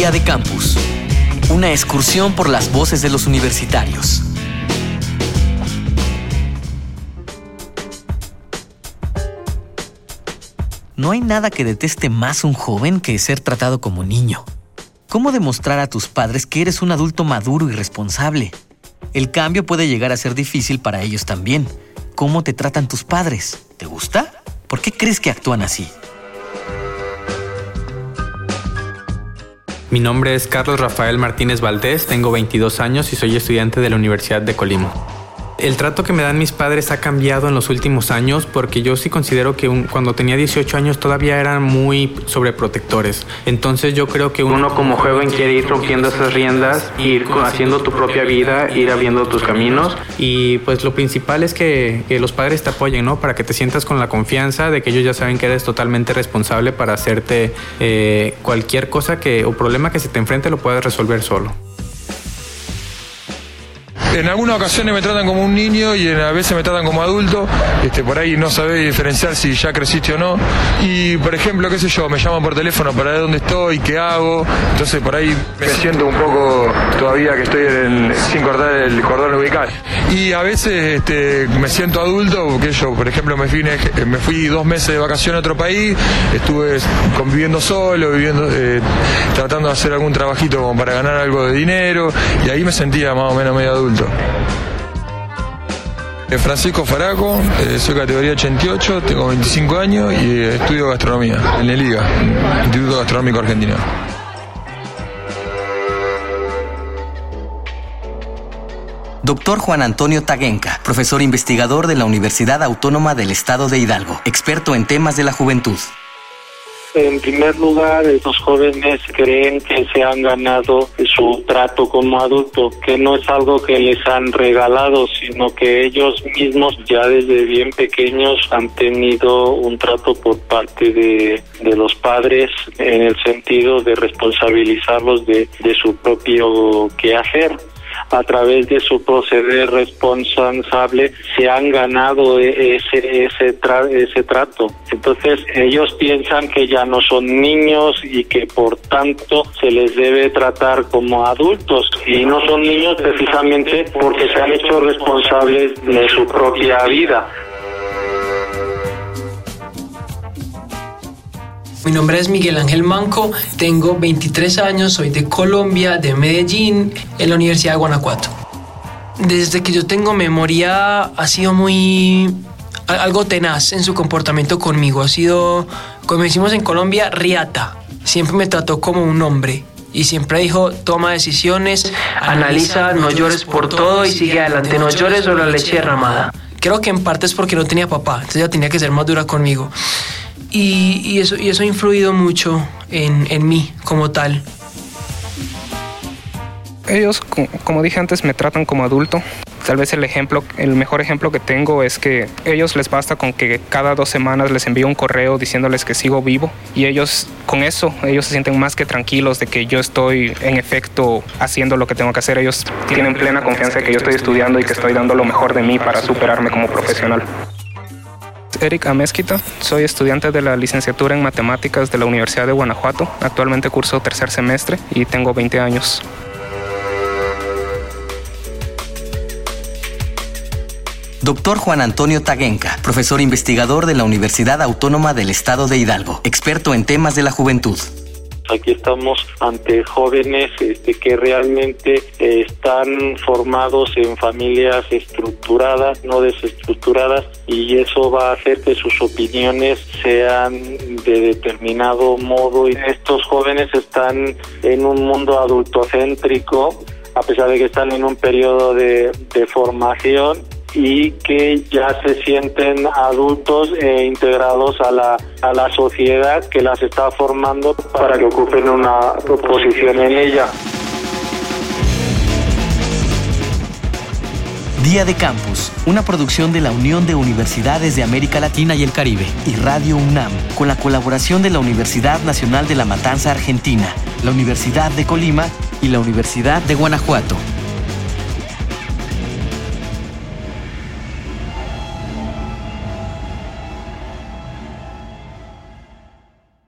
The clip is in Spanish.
De Campus. Una excursión por las voces de los universitarios. No hay nada que deteste más un joven que ser tratado como niño. ¿Cómo demostrar a tus padres que eres un adulto maduro y responsable? El cambio puede llegar a ser difícil para ellos también. ¿Cómo te tratan tus padres? ¿Te gusta? ¿Por qué crees que actúan así? Mi nombre es Carlos Rafael Martínez Valdés, tengo 22 años y soy estudiante de la Universidad de Colima. El trato que me dan mis padres ha cambiado en los últimos años porque yo sí considero que cuando tenía 18 años todavía eran muy sobreprotectores. Entonces yo creo que uno como joven quiere ir rompiendo esas riendas, ir haciendo tu propia vida, ir abriendo tus caminos y pues lo principal es que, los padres te apoyen, ¿no? Para que te sientas con la confianza de que ellos ya saben que eres totalmente responsable para hacerte eh, cualquier cosa que o problema que se te enfrente lo puedas resolver solo. En algunas ocasiones me tratan como un niño y a veces me tratan como adulto. Este, por ahí no sabés diferenciar si ya creciste o no. Y por ejemplo, qué sé yo, me llaman por teléfono para ver dónde estoy, qué hago. Entonces por ahí me siento un poco todavía que estoy sin cortar el cordón umbilical. Y a veces este, me siento adulto porque yo, por ejemplo, me fui, me fui dos meses de vacación a otro país, estuve conviviendo solo, viviendo, eh, tratando de hacer algún trabajito como para ganar algo de dinero y ahí me sentía más o menos medio adulto. Eh, Francisco Faraco, eh, soy categoría 88, tengo 25 años y eh, estudio gastronomía en el IGA, Instituto Gastronómico Argentino. Doctor Juan Antonio Taguenca, profesor investigador de la Universidad Autónoma del Estado de Hidalgo, experto en temas de la juventud. En primer lugar, estos jóvenes creen que se han ganado su trato como adulto, que no es algo que les han regalado, sino que ellos mismos ya desde bien pequeños han tenido un trato por parte de, los padres en el sentido de responsabilizarlos de, de su propio quehacer a través de su proceder responsable se han ganado e-, ese ese ese trato. Entonces ellos piensan que ya no son niños y que por tanto se les debe tratar como adultos y no son niños precisamente porque se han hecho responsables de su propia vida. Mi nombre es Miguel Ángel Manco, tengo 23 años, soy de Colombia, de Medellín, en la Universidad de Guanajuato. Desde que yo tengo memoria ha sido muy algo tenaz en su comportamiento conmigo. Ha sido, como decimos en Colombia, riata. Siempre me trató como un hombre y siempre dijo, toma decisiones, analiza, no llores por todo y sigue adelante, no llores sobre la leche derramada. Creo que en parte es porque no tenía papá, entonces ella tenía que ser más dura conmigo. Y, eso, y eso ha influido mucho en, en mí como tal. Ellos, como dije antes, me tratan como adulto. Tal vez el ejemplo, el mejor ejemplo que tengo es que ellos les basta con que cada dos semanas les envío un correo diciéndoles que sigo vivo y ellos con eso ellos se sienten más que tranquilos de que yo estoy en efecto haciendo lo que tengo que hacer. Ellos tienen plena confianza de que yo estoy estudiando y que estoy dando lo mejor de mí para superarme como profesional. Eric Amezquita, soy estudiante de la licenciatura en matemáticas de la Universidad de Guanajuato. Actualmente curso tercer semestre y tengo 20 años. Doctor Juan Antonio Taguenca, profesor investigador de la Universidad Autónoma del Estado de Hidalgo, experto en temas de la juventud. Aquí estamos ante jóvenes este, que realmente eh, están formados en familias estructuradas, no desestructuradas, y eso va a hacer que sus opiniones sean de determinado modo. Y estos jóvenes están en un mundo adultocéntrico, a pesar de que están en un periodo de, de formación y que ya se sienten adultos e integrados a la, a la sociedad que las está formando para que ocupen una posición en ella. Día de Campus, una producción de la Unión de Universidades de América Latina y el Caribe y Radio UNAM, con la colaboración de la Universidad Nacional de La Matanza Argentina, la Universidad de Colima y la Universidad de Guanajuato.